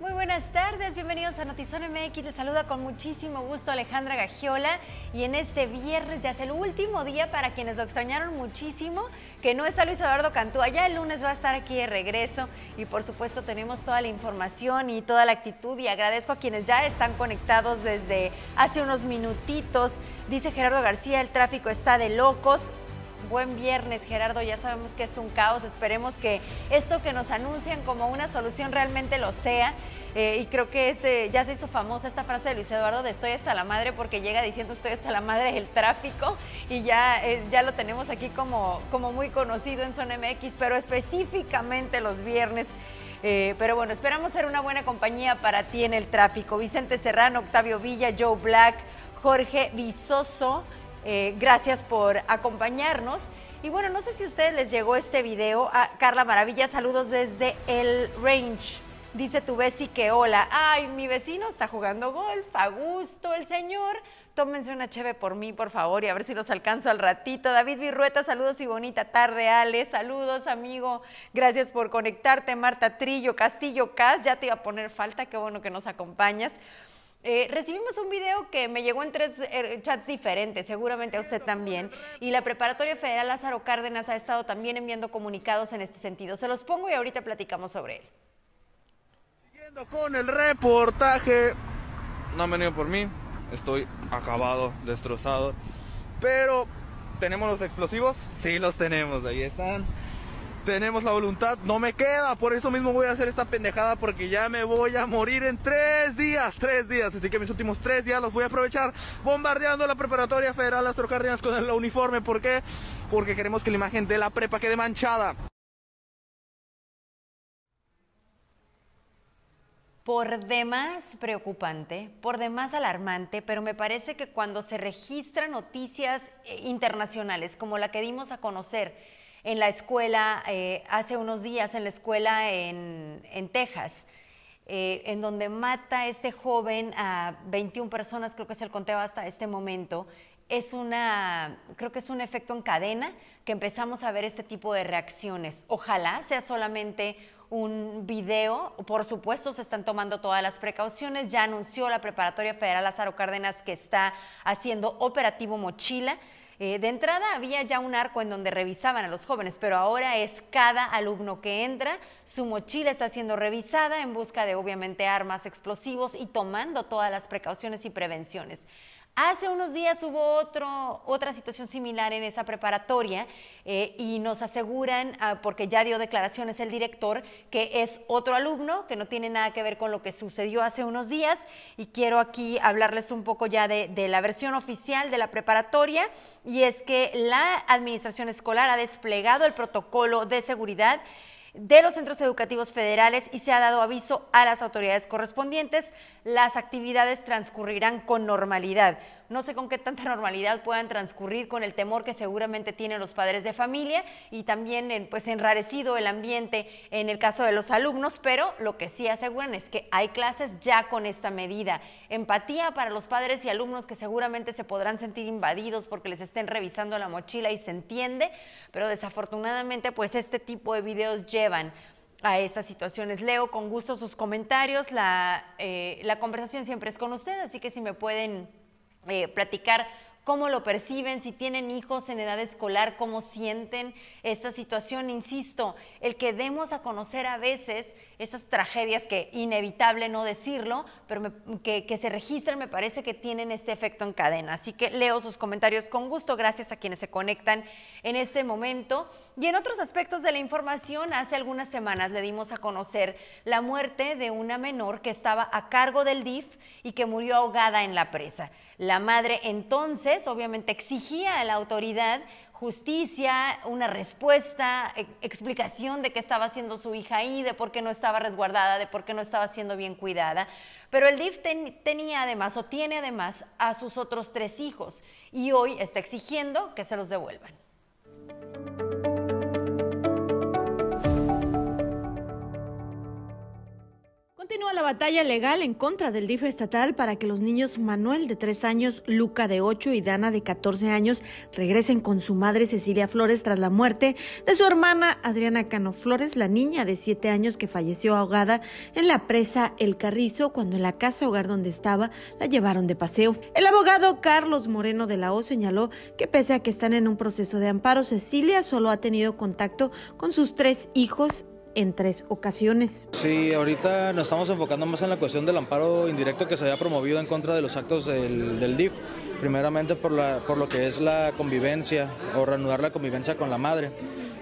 Muy buenas tardes, bienvenidos a Notizón MX. Les saluda con muchísimo gusto Alejandra Gagiola y en este viernes ya es el último día para quienes lo extrañaron muchísimo, que no está Luis Eduardo Cantú. Ya el lunes va a estar aquí de regreso y por supuesto tenemos toda la información y toda la actitud y agradezco a quienes ya están conectados desde hace unos minutitos. Dice Gerardo García, el tráfico está de locos buen viernes, Gerardo. Ya sabemos que es un caos. Esperemos que esto que nos anuncian como una solución realmente lo sea. Eh, y creo que ya se hizo famosa esta frase de Luis Eduardo de estoy hasta la madre porque llega diciendo estoy hasta la madre del tráfico y ya, eh, ya lo tenemos aquí como, como muy conocido en Zona MX, pero específicamente los viernes. Eh, pero bueno, esperamos ser una buena compañía para ti en el tráfico. Vicente Serrano, Octavio Villa, Joe Black, Jorge Visoso. Eh, gracias por acompañarnos. Y bueno, no sé si a ustedes les llegó este video. Ah, Carla Maravilla, saludos desde el range. Dice tu Bessie que hola. Ay, mi vecino está jugando golf, a gusto el señor. Tómense una cheve por mí, por favor, y a ver si los alcanzo al ratito. David Virrueta, saludos y bonita tarde, Ale. Saludos, amigo. Gracias por conectarte. Marta Trillo, Castillo Cas, ya te iba a poner falta, qué bueno que nos acompañas. Eh, recibimos un video que me llegó en tres eh, chats diferentes, seguramente a usted también, y la Preparatoria Federal Lázaro Cárdenas ha estado también enviando comunicados en este sentido. Se los pongo y ahorita platicamos sobre él. Siguiendo con el reportaje, no han venido por mí, estoy acabado, destrozado, pero ¿tenemos los explosivos? Sí, los tenemos, ahí están tenemos la voluntad, no me queda, por eso mismo voy a hacer esta pendejada porque ya me voy a morir en tres días, tres días, así que mis últimos tres días los voy a aprovechar bombardeando la preparatoria federal Astro Cárdenas con el uniforme, ¿por qué? Porque queremos que la imagen de la prepa quede manchada. Por demás preocupante, por demás alarmante, pero me parece que cuando se registran noticias eh, internacionales como la que dimos a conocer, en la escuela, eh, hace unos días en la escuela en, Texas, eh, en donde mata este joven a 21 personas, creo que es el conteo hasta este momento, es una, creo que es un efecto en cadena que empezamos a ver este tipo de reacciones. Ojalá sea solamente un video, por supuesto se están tomando todas las precauciones, ya anunció la Preparatoria Federal Lázaro Cárdenas que está haciendo operativo mochila, eh, de entrada había ya un arco en donde revisaban a los jóvenes, pero ahora es cada alumno que entra, su mochila está siendo revisada en busca de obviamente armas, explosivos y tomando todas las precauciones y prevenciones. Hace unos días hubo otro, otra situación similar en esa preparatoria eh, y nos aseguran, ah, porque ya dio declaraciones el director, que es otro alumno, que no tiene nada que ver con lo que sucedió hace unos días. Y quiero aquí hablarles un poco ya de, de la versión oficial de la preparatoria, y es que la administración escolar ha desplegado el protocolo de seguridad de los centros educativos federales y se ha dado aviso a las autoridades correspondientes. Las actividades transcurrirán con normalidad. No sé con qué tanta normalidad puedan transcurrir con el temor que seguramente tienen los padres de familia y también pues enrarecido el ambiente en el caso de los alumnos, pero lo que sí aseguran es que hay clases ya con esta medida. Empatía para los padres y alumnos que seguramente se podrán sentir invadidos porque les estén revisando la mochila y se entiende, pero desafortunadamente pues este tipo de videos llevan a estas situaciones. Leo con gusto sus comentarios, la, eh, la conversación siempre es con ustedes, así que si me pueden eh, platicar cómo lo perciben, si tienen hijos en edad escolar, cómo sienten esta situación. Insisto, el que demos a conocer a veces estas tragedias que inevitable no decirlo, pero que, se registran me parece que tienen este efecto en cadena. Así que leo sus comentarios con gusto, gracias a quienes se conectan en este momento. Y en otros aspectos de la información, hace algunas semanas le dimos a conocer la muerte de una menor que estaba a cargo del DIF y que murió ahogada en la presa. La madre entonces obviamente exigía a la autoridad justicia, una respuesta, e, explicación de qué estaba haciendo su hija ahí, de por qué no estaba resguardada, de por qué no estaba siendo bien cuidada. Pero el DIF tenía además o tiene además a sus otros tres hijos y hoy está exigiendo que se los devuelvan. Continúa la batalla legal en contra del DIF estatal para que los niños Manuel de 3 años, Luca de 8 y Dana de 14 años regresen con su madre Cecilia Flores tras la muerte de su hermana Adriana Cano Flores, la niña de 7 años que falleció ahogada en la presa El Carrizo cuando en la casa hogar donde estaba la llevaron de paseo. El abogado Carlos Moreno de la O señaló que pese a que están en un proceso de amparo, Cecilia solo ha tenido contacto con sus tres hijos en tres ocasiones. Sí, ahorita nos estamos enfocando más en la cuestión del amparo indirecto que se había promovido en contra de los actos del, del DIF, primeramente por, la, por lo que es la convivencia o reanudar la convivencia con la madre.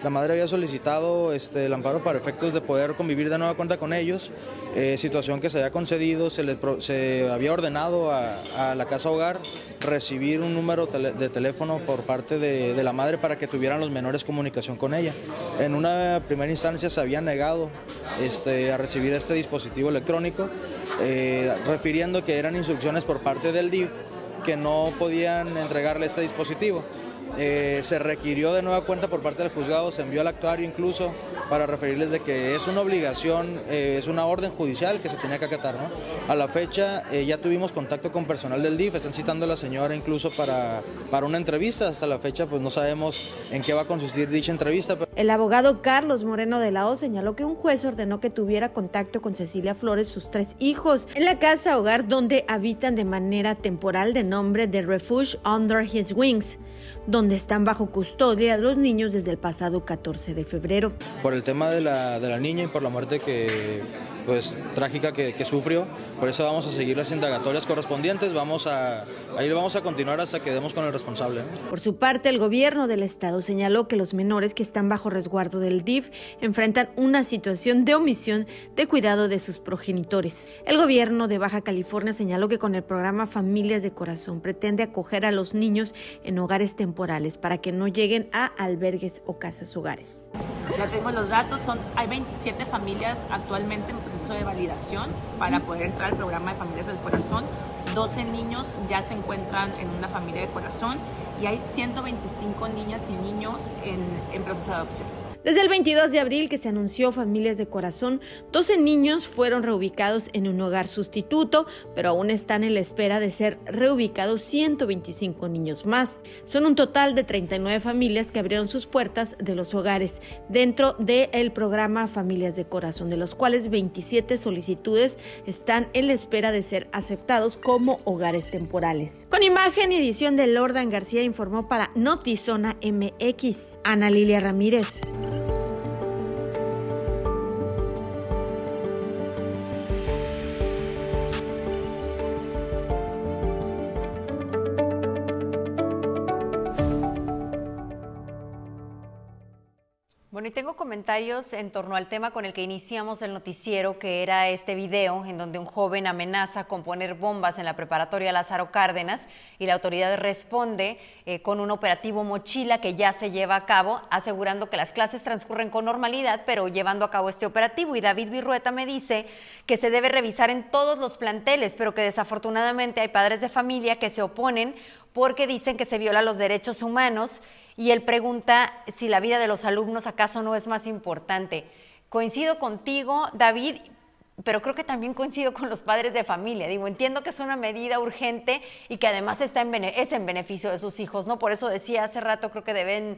La madre había solicitado este, el amparo para efectos de poder convivir de nueva cuenta con ellos, eh, situación que se había concedido, se, le, se había ordenado a, la casa hogar recibir un número de teléfono por parte de, la madre para que tuvieran los menores comunicación con ella. En una primera instancia se había negado este, a recibir este dispositivo electrónico, eh, refiriendo que eran instrucciones por parte del DIF que no podían entregarle este dispositivo. Eh, se requirió de nueva cuenta por parte del juzgado, se envió al actuario incluso para referirles de que es una obligación, eh, es una orden judicial que se tenía que acatar. ¿no? A la fecha eh, ya tuvimos contacto con personal del DIF, están citando a la señora incluso para, para una entrevista. Hasta la fecha pues no sabemos en qué va a consistir dicha entrevista. El abogado Carlos Moreno de la O señaló que un juez ordenó que tuviera contacto con Cecilia Flores, sus tres hijos, en la casa hogar donde habitan de manera temporal de nombre de Refuge Under His Wings donde están bajo custodia los niños desde el pasado 14 de febrero. Por el tema de la, de la niña y por la muerte que pues trágica que, sufrió. Por eso vamos a seguir las indagatorias correspondientes. Vamos a, ahí vamos a continuar hasta que demos con el responsable. Por su parte, el gobierno del estado señaló que los menores que están bajo resguardo del DIF enfrentan una situación de omisión de cuidado de sus progenitores. El gobierno de Baja California señaló que con el programa Familias de Corazón pretende acoger a los niños en hogares temporales para que no lleguen a albergues o casas hogares. Ya tengo los datos, son hay 27 familias actualmente en proceso de validación para poder entrar al programa de Familias del Corazón. 12 niños ya se encuentran en una familia de corazón y hay 125 niñas y niños en, en proceso de adopción. Desde el 22 de abril que se anunció Familias de Corazón, 12 niños fueron reubicados en un hogar sustituto, pero aún están en la espera de ser reubicados 125 niños más. Son un total de 39 familias que abrieron sus puertas de los hogares dentro del programa Familias de Corazón, de los cuales 27 solicitudes están en la espera de ser aceptados como hogares temporales. Con imagen y edición de Lordan García informó para Notizona MX, Ana Lilia Ramírez. Comentarios en torno al tema con el que iniciamos el noticiero, que era este video en donde un joven amenaza con poner bombas en la preparatoria Lázaro Cárdenas y la autoridad responde eh, con un operativo mochila que ya se lleva a cabo, asegurando que las clases transcurren con normalidad, pero llevando a cabo este operativo. Y David Virrueta me dice que se debe revisar en todos los planteles, pero que desafortunadamente hay padres de familia que se oponen porque dicen que se violan los derechos humanos y él pregunta si la vida de los alumnos acaso no es más importante. Coincido contigo, David, pero creo que también coincido con los padres de familia. Digo, entiendo que es una medida urgente y que además está en es en beneficio de sus hijos, ¿no? Por eso decía hace rato, creo que deben,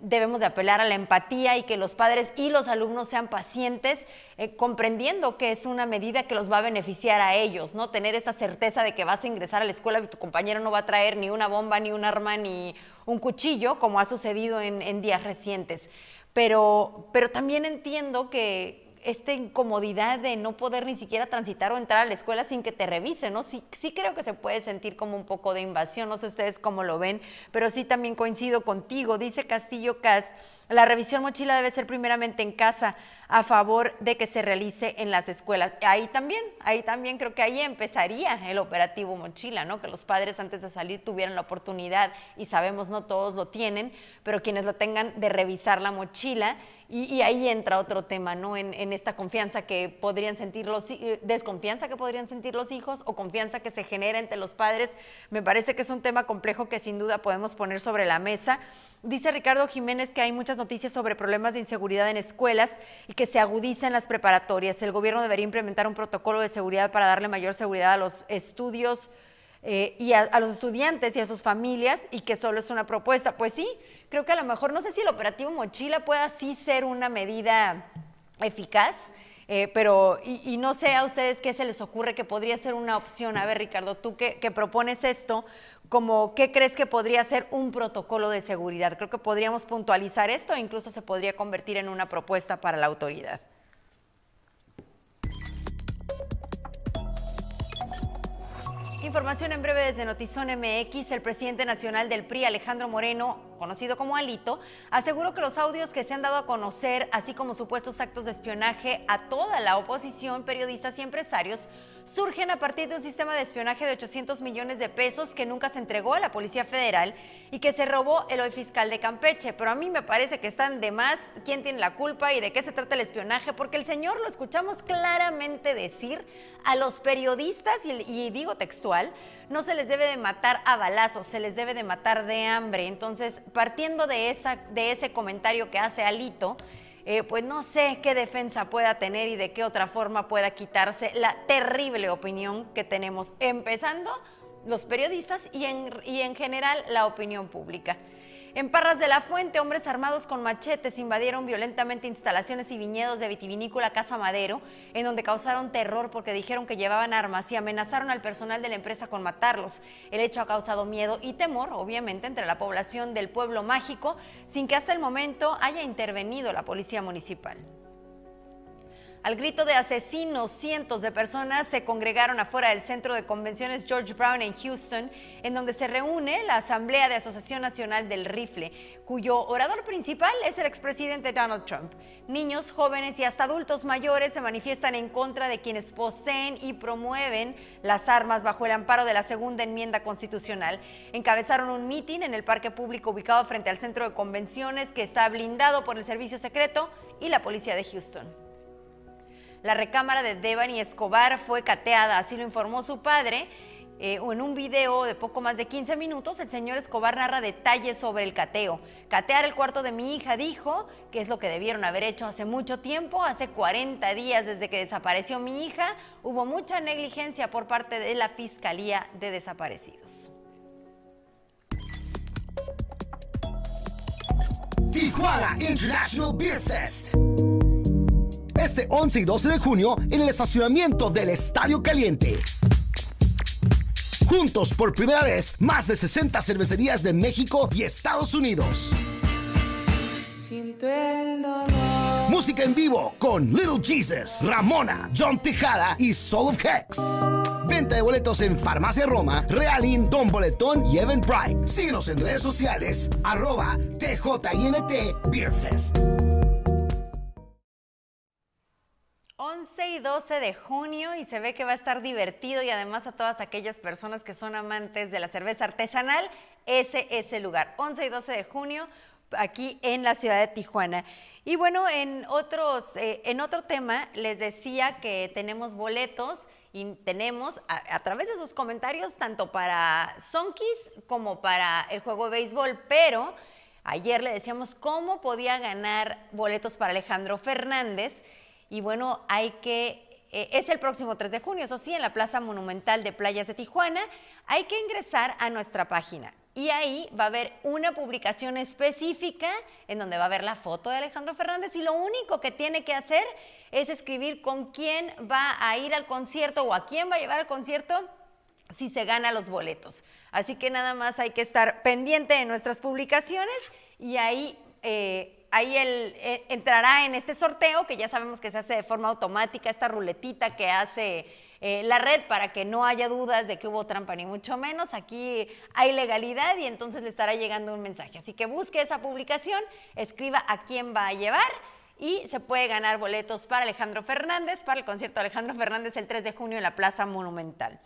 debemos de apelar a la empatía y que los padres y los alumnos sean pacientes, eh, comprendiendo que es una medida que los va a beneficiar a ellos, ¿no? Tener esta certeza de que vas a ingresar a la escuela y tu compañero no va a traer ni una bomba, ni un arma, ni un cuchillo, como ha sucedido en, días recientes. Pero, pero también entiendo que, esta incomodidad de no poder ni siquiera transitar o entrar a la escuela sin que te revisen, ¿no? Sí, sí creo que se puede sentir como un poco de invasión, no sé ustedes cómo lo ven, pero sí también coincido contigo, dice Castillo Cas, la revisión mochila debe ser primeramente en casa a favor de que se realice en las escuelas. Ahí también, ahí también creo que ahí empezaría el operativo mochila, ¿no? Que los padres antes de salir tuvieran la oportunidad, y sabemos no todos lo tienen, pero quienes lo tengan de revisar la mochila Y, ahí entra otro tema, ¿no? En, esta confianza que podrían sentir los, eh, desconfianza que podrían sentir los hijos o confianza que se genera entre los padres. Me parece que es un tema complejo que sin duda podemos poner sobre la mesa. Dice Ricardo Jiménez que hay muchas noticias sobre problemas de inseguridad en escuelas y que se agudizan las preparatorias. El gobierno debería implementar un protocolo de seguridad para darle mayor seguridad a los estudios eh, y a, los estudiantes y a sus familias y que solo es una propuesta. Pues sí, creo que a lo mejor, no sé si el operativo mochila pueda sí ser una medida eficaz. Eh, pero, y, no sé a ustedes qué se les ocurre que podría ser una opción. A ver, Ricardo, tú que, propones esto, como qué crees que podría ser un protocolo de seguridad. Creo que podríamos puntualizar esto e incluso se podría convertir en una propuesta para la autoridad. Información en breve desde Notizón MX. El presidente nacional del PRI, Alejandro Moreno, conocido como Alito, aseguró que los audios que se han dado a conocer, así como supuestos actos de espionaje a toda la oposición, periodistas y empresarios, surgen a partir de un sistema de espionaje de 800 millones de pesos que nunca se entregó a la Policía Federal y que se robó el hoy fiscal de Campeche. Pero a mí me parece que están de más quién tiene la culpa y de qué se trata el espionaje, porque el señor lo escuchamos claramente decir a los periodistas, y, digo textual, no se les debe de matar a balazos, se les debe de matar de hambre. Entonces, partiendo de, esa, de ese comentario que hace Alito, eh, pues no sé qué defensa pueda tener y de qué otra forma pueda quitarse la terrible opinión que tenemos, empezando los periodistas y en, y en general la opinión pública. En Parras de la Fuente, hombres armados con machetes invadieron violentamente instalaciones y viñedos de vitivinícola Casa Madero, en donde causaron terror porque dijeron que llevaban armas y amenazaron al personal de la empresa con matarlos. El hecho ha causado miedo y temor, obviamente, entre la población del pueblo mágico, sin que hasta el momento haya intervenido la policía municipal. Al grito de asesinos, cientos de personas se congregaron afuera del centro de convenciones George Brown en Houston, en donde se reúne la Asamblea de Asociación Nacional del Rifle, cuyo orador principal es el expresidente Donald Trump. Niños, jóvenes y hasta adultos mayores se manifiestan en contra de quienes poseen y promueven las armas bajo el amparo de la segunda enmienda constitucional. Encabezaron un mitin en el parque público ubicado frente al centro de convenciones que está blindado por el servicio secreto y la policía de Houston. La recámara de Devani Escobar fue cateada, así lo informó su padre. Eh, en un video de poco más de 15 minutos, el señor Escobar narra detalles sobre el cateo. Catear el cuarto de mi hija, dijo, que es lo que debieron haber hecho hace mucho tiempo, hace 40 días desde que desapareció mi hija, hubo mucha negligencia por parte de la Fiscalía de Desaparecidos. Tijuana International Beer Fest este 11 y 12 de junio en el estacionamiento del Estadio Caliente. Juntos por primera vez, más de 60 cervecerías de México y Estados Unidos. Música en vivo con Little Jesus, Ramona, John Tejada y Soul of Hex. Venta de boletos en Farmacia Roma, Realin, Don Boletón y Evan Pride. Síguenos en redes sociales, arroba TJINT Beerfest. 11 y 12 de junio y se ve que va a estar divertido y además a todas aquellas personas que son amantes de la cerveza artesanal, ese es el lugar. 11 y 12 de junio aquí en la ciudad de Tijuana. Y bueno, en, otros, eh, en otro tema les decía que tenemos boletos y tenemos a, través de sus comentarios tanto para Sonkis como para el juego de béisbol, pero ayer le decíamos cómo podía ganar boletos para Alejandro Fernández y bueno, hay que, eh, es el próximo 3 de junio, eso sí, en la Plaza Monumental de Playas de Tijuana, hay que ingresar a nuestra página. Y ahí va a haber una publicación específica en donde va a ver la foto de Alejandro Fernández y lo único que tiene que hacer es escribir con quién va a ir al concierto o a quién va a llevar al concierto si se gana los boletos. Así que nada más hay que estar pendiente de nuestras publicaciones y ahí eh, ahí él eh, entrará en este sorteo, que ya sabemos que se hace de forma automática, esta ruletita que hace eh, la red para que no haya dudas de que hubo trampa, ni mucho menos. Aquí hay legalidad y entonces le estará llegando un mensaje. Así que busque esa publicación, escriba a quién va a llevar y se puede ganar boletos para Alejandro Fernández, para el concierto de Alejandro Fernández el 3 de junio en la Plaza Monumental.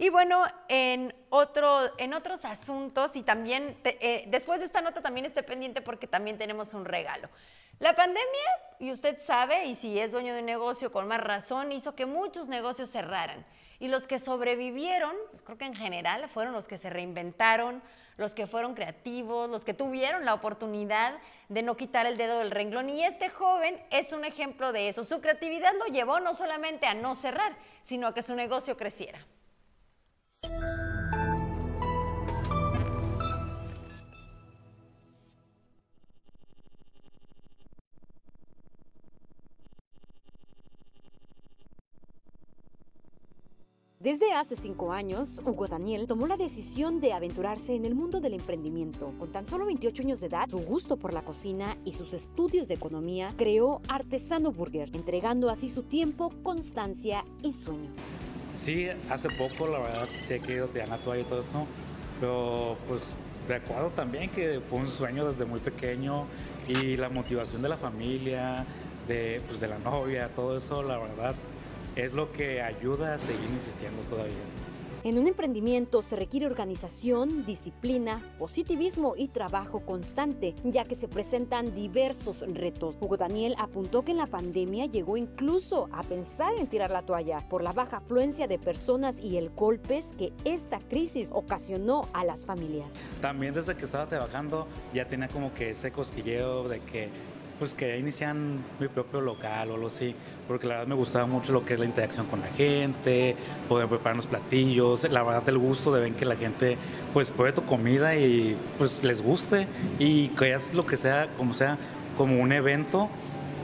Y bueno, en, otro, en otros asuntos, y también eh, después de esta nota también esté pendiente porque también tenemos un regalo. La pandemia, y usted sabe, y si es dueño de un negocio con más razón, hizo que muchos negocios cerraran. Y los que sobrevivieron, creo que en general fueron los que se reinventaron, los que fueron creativos, los que tuvieron la oportunidad de no quitar el dedo del renglón. Y este joven es un ejemplo de eso. Su creatividad lo llevó no solamente a no cerrar, sino a que su negocio creciera. Desde hace cinco años, Hugo Daniel tomó la decisión de aventurarse en el mundo del emprendimiento. Con tan solo 28 años de edad, su gusto por la cocina y sus estudios de economía, creó Artesano Burger, entregando así su tiempo, constancia y sueño. Sí, hace poco, la verdad, que he ido tirando la toalla y todo eso, pero pues recuerdo también que fue un sueño desde muy pequeño y la motivación de la familia, de, pues, de la novia, todo eso, la verdad, es lo que ayuda a seguir insistiendo todavía. En un emprendimiento se requiere organización, disciplina, positivismo y trabajo constante, ya que se presentan diversos retos. Hugo Daniel apuntó que en la pandemia llegó incluso a pensar en tirar la toalla por la baja afluencia de personas y el golpes que esta crisis ocasionó a las familias. También desde que estaba trabajando ya tenía como que ese cosquilleo de que pues que inician mi propio local o algo así, porque la verdad me gustaba mucho lo que es la interacción con la gente, poder preparar los platillos, la verdad el gusto de ver que la gente pues pruebe tu comida y pues les guste y que es lo que sea, como sea, como un evento,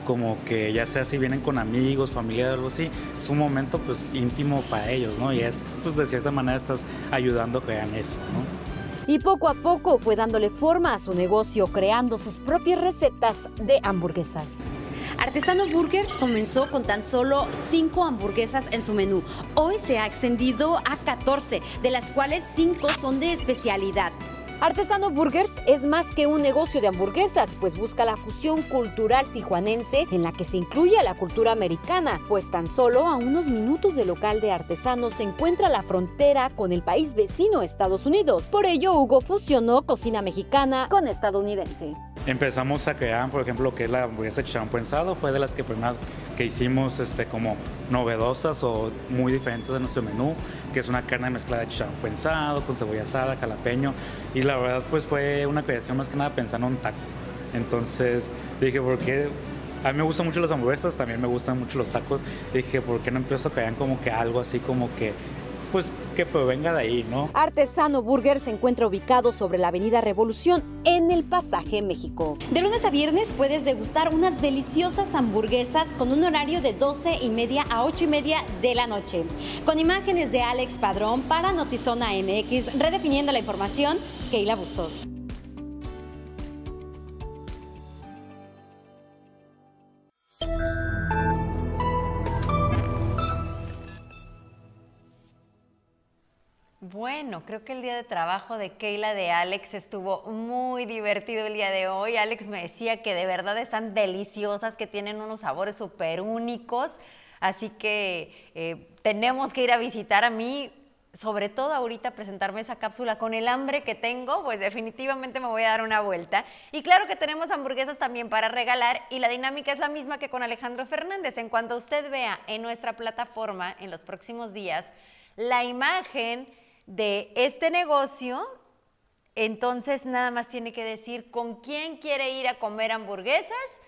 como que ya sea si vienen con amigos, familia o algo así, es un momento pues íntimo para ellos, ¿no? Y es pues de cierta manera estás ayudando a hagan eso, ¿no? Y poco a poco fue dándole forma a su negocio, creando sus propias recetas de hamburguesas. Artesanos Burgers comenzó con tan solo 5 hamburguesas en su menú. Hoy se ha extendido a 14, de las cuales 5 son de especialidad. Artesano Burgers es más que un negocio de hamburguesas, pues busca la fusión cultural tijuanense en la que se incluye la cultura americana, pues tan solo a unos minutos del local de artesanos se encuentra la frontera con el país vecino Estados Unidos. Por ello, Hugo fusionó cocina mexicana con estadounidense. Empezamos a crear, por ejemplo, lo que es la hamburguesa de chicharrón prensado, fue de las que primeras que hicimos este, como novedosas o muy diferentes de nuestro menú, que es una carne mezclada de chicharrón prensado, con cebolla asada, jalapeño, y la verdad pues fue una creación más que nada pensando en un taco. Entonces dije, ¿por qué? A mí me gustan mucho las hamburguesas, también me gustan mucho los tacos. Dije, ¿por qué no empiezo a crear como que algo así como que pues que provenga de ahí, ¿no? Artesano Burger se encuentra ubicado sobre la Avenida Revolución en el Pasaje México. De lunes a viernes puedes degustar unas deliciosas hamburguesas con un horario de 12 y media a 8 y media de la noche. Con imágenes de Alex Padrón para Notizona MX, redefiniendo la información, Keila Bustos. Bueno, creo que el día de trabajo de Keila de Alex estuvo muy divertido el día de hoy. Alex me decía que de verdad están deliciosas, que tienen unos sabores súper únicos. Así que eh, tenemos que ir a visitar a mí, sobre todo ahorita presentarme esa cápsula con el hambre que tengo, pues definitivamente me voy a dar una vuelta. Y claro que tenemos hamburguesas también para regalar y la dinámica es la misma que con Alejandro Fernández. En cuanto usted vea en nuestra plataforma en los próximos días la imagen de este negocio, entonces nada más tiene que decir con quién quiere ir a comer hamburguesas,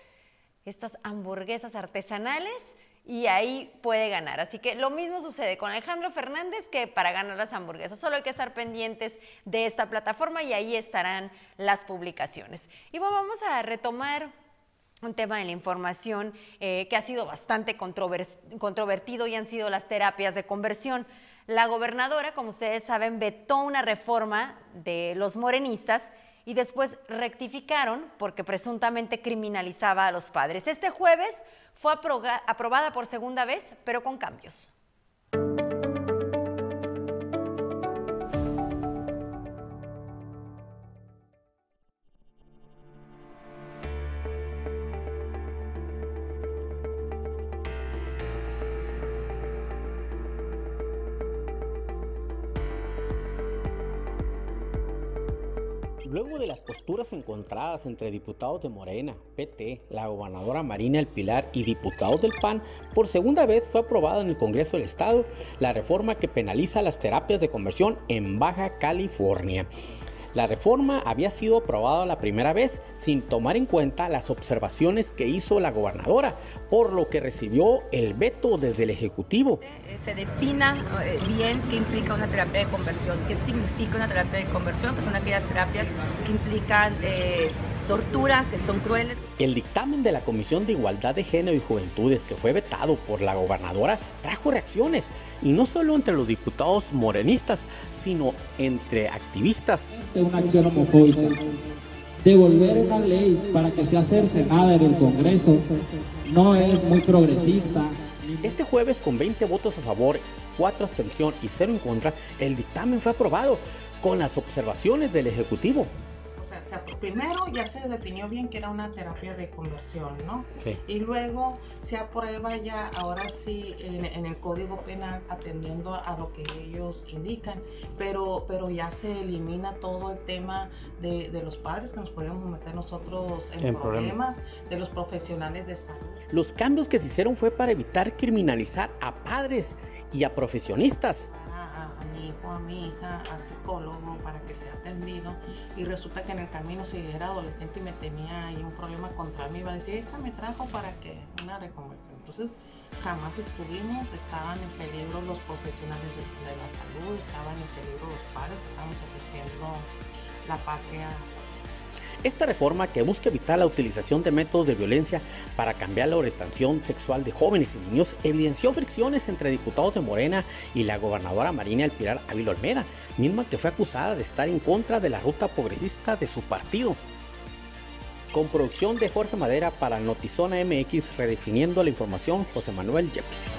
estas hamburguesas artesanales, y ahí puede ganar. Así que lo mismo sucede con Alejandro Fernández que para ganar las hamburguesas. Solo hay que estar pendientes de esta plataforma y ahí estarán las publicaciones. Y bueno, vamos a retomar un tema de la información eh, que ha sido bastante controvertido y han sido las terapias de conversión. La gobernadora, como ustedes saben, vetó una reforma de los morenistas y después rectificaron porque presuntamente criminalizaba a los padres. Este jueves fue aprobada por segunda vez, pero con cambios. Encontradas entre diputados de Morena, PT, la gobernadora Marina El Pilar y diputados del PAN, por segunda vez fue aprobada en el Congreso del Estado la reforma que penaliza las terapias de conversión en Baja California. La reforma había sido aprobada la primera vez sin tomar en cuenta las observaciones que hizo la gobernadora, por lo que recibió el veto desde el Ejecutivo. Eh, se defina eh, bien qué implica una terapia de conversión, qué significa una terapia de conversión, que son aquellas terapias que implican eh, tortura, que son crueles. El dictamen de la Comisión de Igualdad de Género y Juventudes, que fue vetado por la gobernadora, trajo reacciones, y no solo entre los diputados morenistas, sino entre activistas. Una acción homofóbica. Devolver una ley para que sea cercenada en el Congreso no es muy progresista. Este jueves, con 20 votos a favor, 4 abstención y 0 en contra, el dictamen fue aprobado con las observaciones del Ejecutivo sea, primero ya se definió bien que era una terapia de conversión, ¿no? Y luego se aprueba ya, ahora sí, en, el Código Penal, atendiendo a, lo que ellos indican, pero, pero ya se elimina todo el tema de, los padres que nos podíamos meter nosotros en, problemas, de los profesionales de salud. Los cambios que se hicieron fue para evitar criminalizar a padres y a profesionistas hijo, a mi hija, al psicólogo para que sea atendido y resulta que en el camino si era adolescente y me tenía ahí un problema contra mí, iba a decir, esta me trajo para que una reconversión. Entonces jamás estuvimos, estaban en peligro los profesionales de, la salud, estaban en peligro los padres que estábamos ejerciendo la patria esta reforma que busca evitar la utilización de métodos de violencia para cambiar la orientación sexual de jóvenes y niños evidenció fricciones entre diputados de Morena y la gobernadora Marina El Pilar Ávila Olmeda, misma que fue acusada de estar en contra de la ruta progresista de su partido. Con producción de Jorge Madera para Notizona MX, redefiniendo la información, José Manuel Yepes.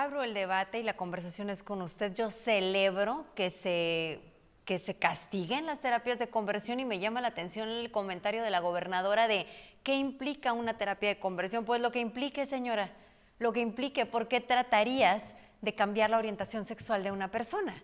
Abro el debate y la conversación es con usted. Yo celebro que se, que se castiguen las terapias de conversión y me llama la atención el comentario de la gobernadora de qué implica una terapia de conversión. Pues lo que implique, señora, lo que implique, ¿por qué tratarías de cambiar la orientación sexual de una persona?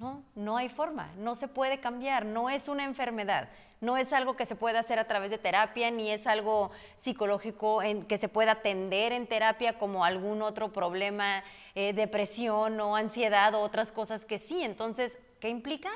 No, no hay forma, no se puede cambiar, no es una enfermedad, no es algo que se pueda hacer a través de terapia, ni es algo psicológico en, que se pueda atender en terapia como algún otro problema, eh, depresión o ansiedad o otras cosas que sí. Entonces, ¿qué implica?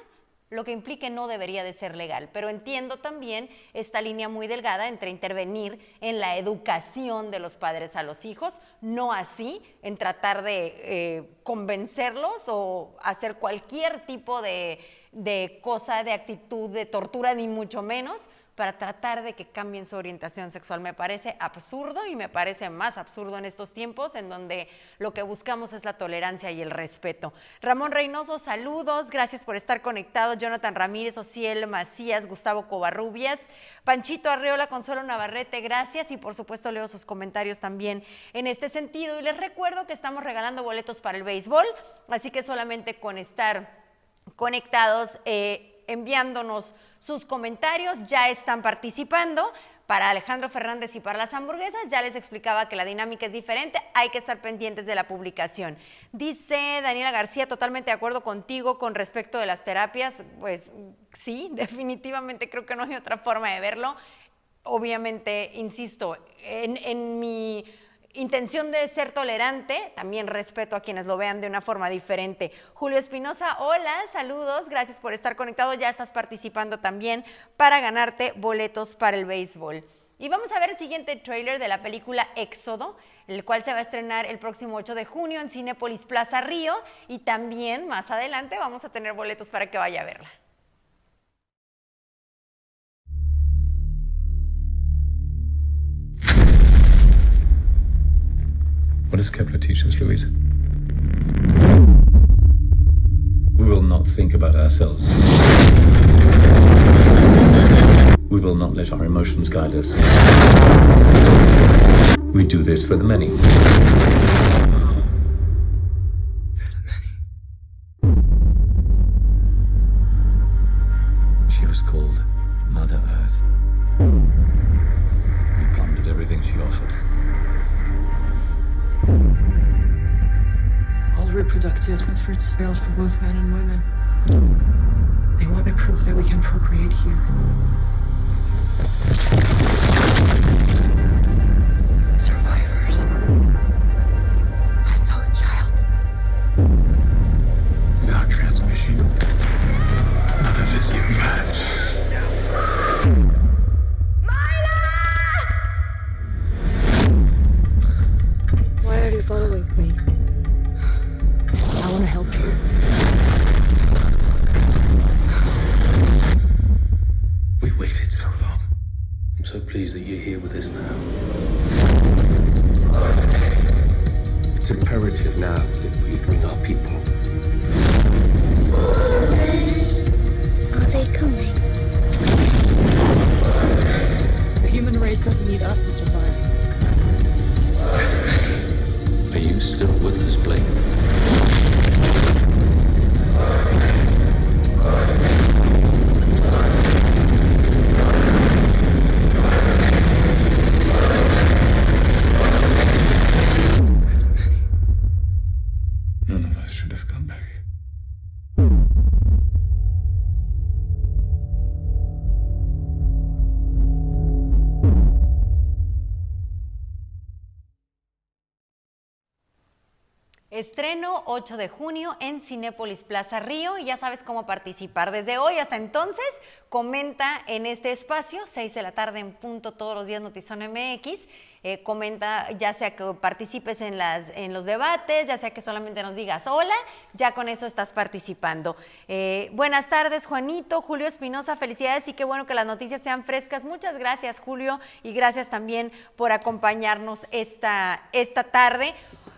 Lo que implique no debería de ser legal. Pero entiendo también esta línea muy delgada entre intervenir en la educación de los padres a los hijos, no así en tratar de eh, convencerlos o hacer cualquier tipo de, de cosa, de actitud, de tortura, ni mucho menos, para tratar de que cambien su orientación sexual. Me parece absurdo y me parece más absurdo en estos tiempos en donde lo que buscamos es la tolerancia y el respeto. Ramón Reynoso, saludos, gracias por estar conectado. Jonathan Ramírez, Ociel Macías, Gustavo Covarrubias, Panchito Arreola, Consuelo Navarrete, gracias y por supuesto leo sus comentarios también en este sentido. Y les recuerdo que estamos regalando boletos para el béisbol, así que solamente con estar conectados. Eh, enviándonos sus comentarios, ya están participando. Para Alejandro Fernández y para las hamburguesas, ya les explicaba que la dinámica es diferente, hay que estar pendientes de la publicación. Dice Daniela García, totalmente de acuerdo contigo con respecto de las terapias, pues sí, definitivamente creo que no hay otra forma de verlo. Obviamente, insisto, en, en mi intención de ser tolerante, también respeto a quienes lo vean de una forma diferente. Julio Espinosa, hola, saludos, gracias por estar conectado, ya estás participando también para ganarte boletos para el béisbol. Y vamos a ver el siguiente trailer de la película Éxodo, el cual se va a estrenar el próximo 8 de junio en Cinepolis Plaza Río y también más adelante vamos a tener boletos para que vaya a verla. What does Kepler teach us, Louise? We will not think about ourselves. We will not let our emotions guide us. We do this for the many. Failed for both men and women. They want to prove that we can procreate here. It's imperative now that we bring our people. Are they coming? The human race doesn't need us to survive. Are you still with us, Blake? 8 de junio en Cinépolis Plaza Río y ya sabes cómo participar. Desde hoy hasta entonces, comenta en este espacio, 6 de la tarde en punto todos los días Notizón MX. Eh, comenta ya sea que participes en, las, en los debates, ya sea que solamente nos digas hola, ya con eso estás participando. Eh, buenas tardes, Juanito, Julio Espinosa, felicidades y qué bueno que las noticias sean frescas. Muchas gracias, Julio, y gracias también por acompañarnos esta, esta tarde.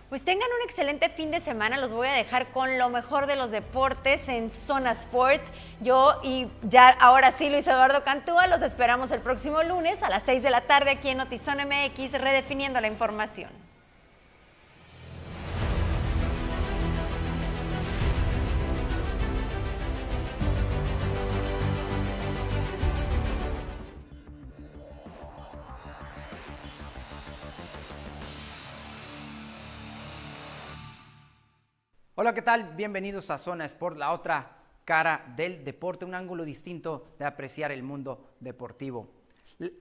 Pues tengan un excelente fin de semana. Los voy a dejar con lo mejor de los deportes en Zona Sport. Yo y ya ahora sí, Luis Eduardo Cantúa, los esperamos el próximo lunes a las 6 de la tarde aquí en Notizón MX, redefiniendo la información. Hola, ¿qué tal? Bienvenidos a Zona Sport, la otra cara del deporte, un ángulo distinto de apreciar el mundo deportivo.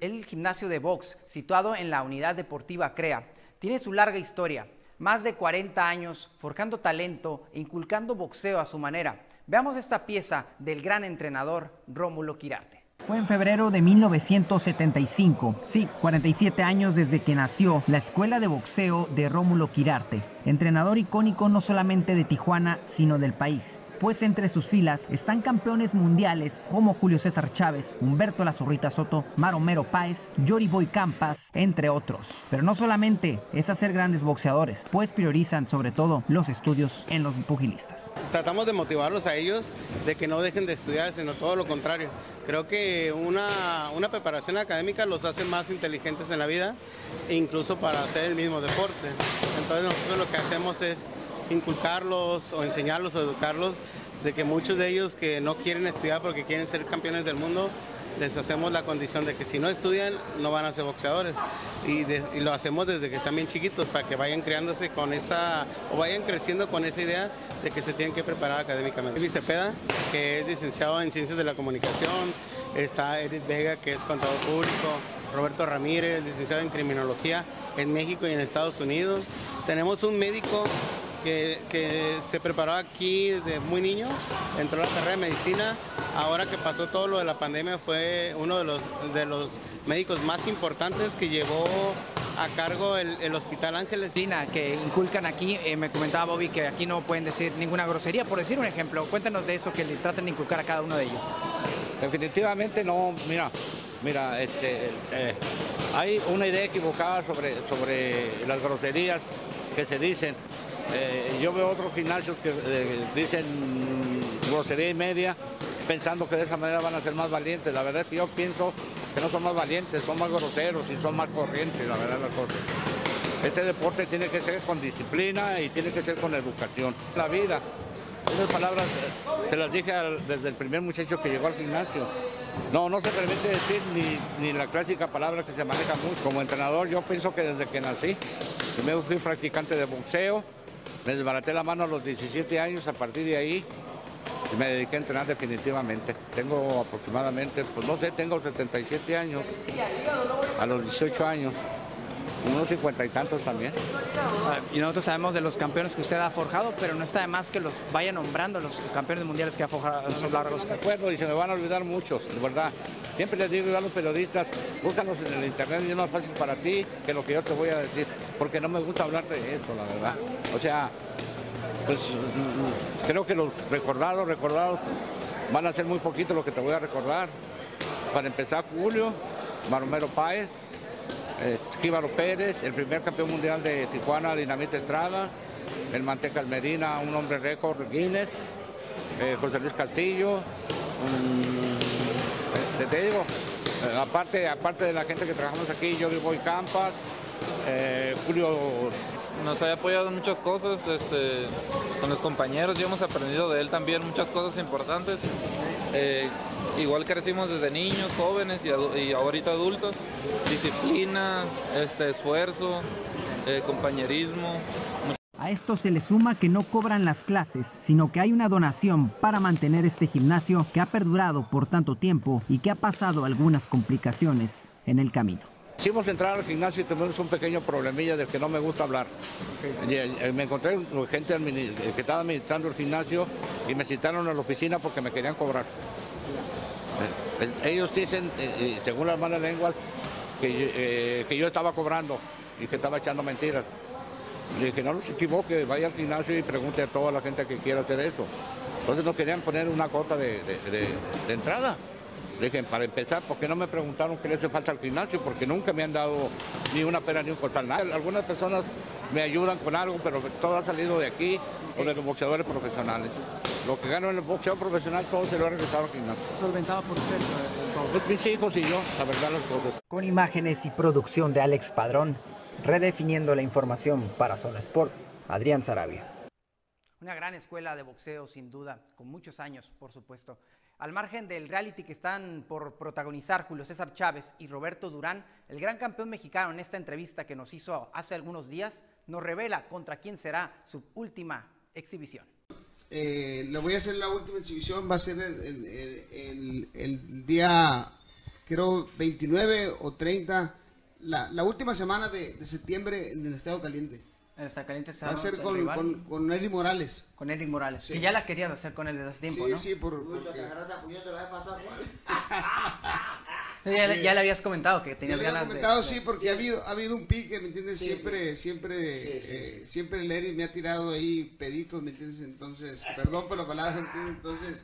El gimnasio de box, situado en la unidad deportiva CREA, tiene su larga historia, más de 40 años forjando talento e inculcando boxeo a su manera. Veamos esta pieza del gran entrenador Rómulo Quirarte. Fue en febrero de 1975, sí, 47 años desde que nació la Escuela de Boxeo de Rómulo Quirarte, entrenador icónico no solamente de Tijuana, sino del país. Pues entre sus filas están campeones mundiales como Julio César Chávez, Humberto La Zorrita Soto, Maromero Páez, Yori Boy Campas, entre otros. Pero no solamente es hacer grandes boxeadores, pues priorizan sobre todo los estudios en los pugilistas. Tratamos de motivarlos a ellos de que no dejen de estudiar, sino todo lo contrario. Creo que una, una preparación académica los hace más inteligentes en la vida, incluso para hacer el mismo deporte. Entonces nosotros lo que hacemos es inculcarlos o enseñarlos o educarlos de que muchos de ellos que no quieren estudiar porque quieren ser campeones del mundo, les hacemos la condición de que si no estudian no van a ser boxeadores y, de- y lo hacemos desde que están bien chiquitos para que vayan creándose con esa o vayan creciendo con esa idea de que se tienen que preparar académicamente. Luis Cepeda, que es licenciado en Ciencias de la Comunicación, está Edith Vega, que es contador público, Roberto Ramírez, licenciado en Criminología en México y en Estados Unidos. Tenemos un médico que, que se preparó aquí de muy niño, entró a la carrera de medicina, ahora que pasó todo lo de la pandemia fue uno de los, de los médicos más importantes que llevó a cargo el, el Hospital Ángeles. Disciplina que inculcan aquí, eh, me comentaba Bobby que aquí no pueden decir ninguna grosería, por decir un ejemplo, cuéntanos de eso que le tratan de inculcar a cada uno de ellos. Definitivamente no, mira, mira, este, eh, hay una idea equivocada sobre, sobre las groserías que se dicen. Eh, yo veo otros gimnasios que eh, dicen grosería y media, pensando que de esa manera van a ser más valientes. La verdad es que yo pienso que no son más valientes, son más groseros y son más corrientes, la verdad las cosas. Este deporte tiene que ser con disciplina y tiene que ser con educación. La vida, esas palabras eh, se las dije desde el primer muchacho que llegó al gimnasio. No, no se permite decir ni, ni la clásica palabra que se maneja mucho. Como entrenador, yo pienso que desde que nací, primero fui practicante de boxeo, me desbaraté la mano a los 17 años, a partir de ahí me dediqué a entrenar definitivamente. Tengo aproximadamente, pues no sé, tengo 77 años, a los 18 años, unos 50 y tantos también. Y nosotros sabemos de los campeones que usted ha forjado, pero no está de más que los vaya nombrando los campeones mundiales que ha forjado los Me acuerdo y se me van a olvidar muchos, de verdad. Siempre les digo a los periodistas, búscanos en el internet y es más fácil para ti que lo que yo te voy a decir, porque no me gusta hablar de eso, la verdad. O sea, pues mm, creo que los recordados, recordados, van a ser muy poquito lo que te voy a recordar. Para empezar, Julio, Maromero Páez, eh, Jíbaro Pérez, el primer campeón mundial de Tijuana, Dinamita Estrada, el Manteca Medina, un hombre récord, Guinness, eh, José Luis Castillo, mm, eh, te digo, eh, aparte, aparte de la gente que trabajamos aquí, yo vivo en Campas, eh, Julio Nos ha apoyado en muchas cosas, este, con los compañeros y hemos aprendido de él también muchas cosas importantes. Eh, igual crecimos desde niños, jóvenes y, adu- y ahorita adultos. Disciplina, este, esfuerzo, eh, compañerismo. A esto se le suma que no cobran las clases, sino que hay una donación para mantener este gimnasio que ha perdurado por tanto tiempo y que ha pasado algunas complicaciones en el camino. Hicimos entrar al gimnasio y tuvimos un pequeño problemilla del que no me gusta hablar. Eh, me encontré con gente que estaba administrando el gimnasio y me citaron a la oficina porque me querían cobrar. Eh, Ellos dicen, eh, según las malas lenguas, que, yo- eh, que yo estaba cobrando y que estaba echando mentiras. Le dije, no los equivoque, vaya al gimnasio y pregunte a toda la gente que quiera hacer eso. Entonces no querían poner una cuota de, de- de- de entrada. Le dije, para empezar, ¿por qué no me preguntaron qué le hace falta al gimnasio? Porque nunca me han dado ni una pera ni un costal. nada. Algunas personas me ayudan con algo, pero todo ha salido de aquí o de los boxeadores profesionales. Lo que gano en el boxeo profesional, todo se lo ha regresado al gimnasio. Solventado por usted. Pues mis hijos y yo, la verdad, las cosas. Con imágenes y producción de Alex Padrón, redefiniendo la información para Zona Sport, Adrián Sarabia. Una gran escuela de boxeo, sin duda, con muchos años, por supuesto. Al margen del reality que están por protagonizar Julio César Chávez y Roberto Durán, el gran campeón mexicano en esta entrevista que nos hizo hace algunos días, nos revela contra quién será su última exhibición. Eh, voy a hacer la última exhibición, va a ser el, el- el- día, creo, 29 o 30, la, última semana de septiembre en el Estado Caliente. El Zacaliente Va a ser con, con, con Eric Morales. Con Eric Morales. Sí. Que ya la querías hacer con él desde hace tiempo, sí, ¿no? sí, por, porque- Sí, ya, le- ya le habías comentado que Ya tenías le había ganas comentado, de... sí, porque ha habido, ha habido un pique, ¿me entiendes? Sí, siempre, siempre, Sí, sí, eh, siempre el Eric me ha tirado ahí peditos, ¿me entiendes? Entonces, perdón por la palabra, ¿entiendes? Entonces,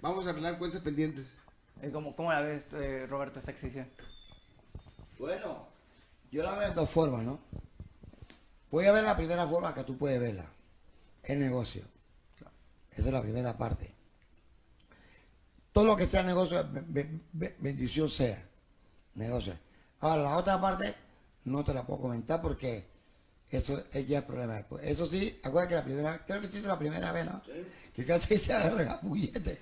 vamos a arreglar cuentas pendientes. Eh, ¿Cómo, cómo la ves, eh, Roberto, esta exhibición? Bueno, yo la veo de dos formas, ¿no? Voy a ver la primera forma que tú puedes verla. El negocio. Esa es la primera parte. Todo lo que sea negocio, be- be- be- bendición sea. Negocio. Ahora, la otra parte no te la puedo comentar porque eso es ya el problema. Eso sí, acuérdate que la primera, creo que sí es la primera vez, ¿no? Que casi se agarran puñete.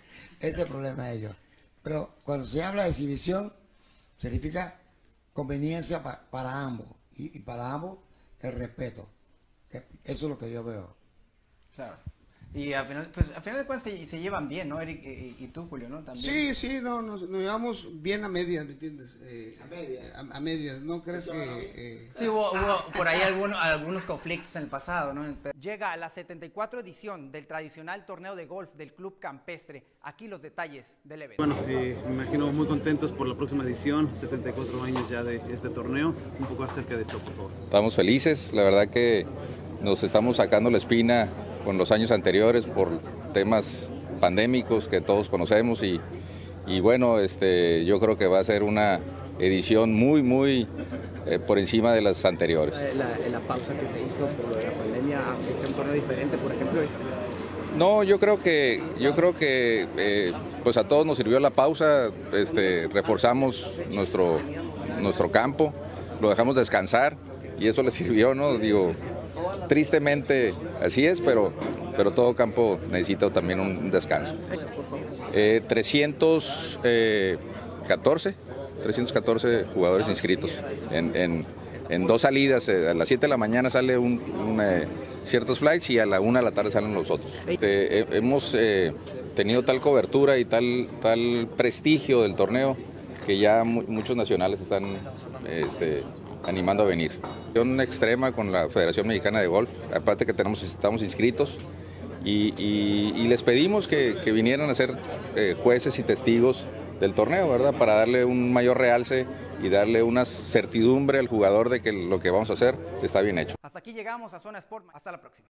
Ese es el problema de ellos. Pero cuando se habla de exhibición, significa conveniencia pa- para ambos. Y, y para ambos, el respeto. Eso es lo que yo veo. Y al final, pues, al final de cuentas se, se llevan bien, ¿no, Eric? Y, y tú, Julio, ¿no? También. Sí, sí, no, nos, nos llevamos bien a medias, ¿me entiendes? Eh, a medias. A, a medias, ¿no crees que...? eh, Sí, hubo, hubo por ahí algunos, algunos conflictos en el pasado, ¿no? Llega a la 74 edición del tradicional torneo de golf del Club Campestre. Aquí los detalles del evento. Bueno, eh, me imagino muy contentos por la próxima edición, 74 años ya de este torneo. Un poco acerca de esto, por favor. Estamos felices, la verdad que nos estamos sacando la espina con los años anteriores por temas pandémicos que todos conocemos y, y bueno, este, yo creo que va a ser una edición muy, muy eh, por encima de las anteriores. La, la pausa que se hizo por la pandemia, aunque sea un torneo diferente, por ejemplo, es No, yo creo que, yo creo que eh, pues a todos nos sirvió la pausa, este, reforzamos nuestro, nuestro campo, lo dejamos descansar y eso le sirvió, ¿no? Digo, tristemente así es, pero, pero todo campo necesita también un descanso. Eh, 300 eh, 314, 314 jugadores inscritos en, en- dos salidas. eh, A las 7 de la mañana sale un, eh, ciertos flights y a la 1 de la tarde salen los otros. Este, he- hemos eh, tenido tal cobertura y tal, tal prestigio del torneo que ya mu- muchos nacionales están este, animando a venir. Una extrema con la Federación Mexicana de Golf, aparte que tenemos, estamos inscritos y, les pedimos que, que vinieran a ser eh, jueces y testigos del torneo, ¿verdad? Para darle un mayor realce y darle una certidumbre al jugador de que lo que vamos a hacer está bien hecho. Hasta aquí llegamos a Zona Sport. Hasta la próxima.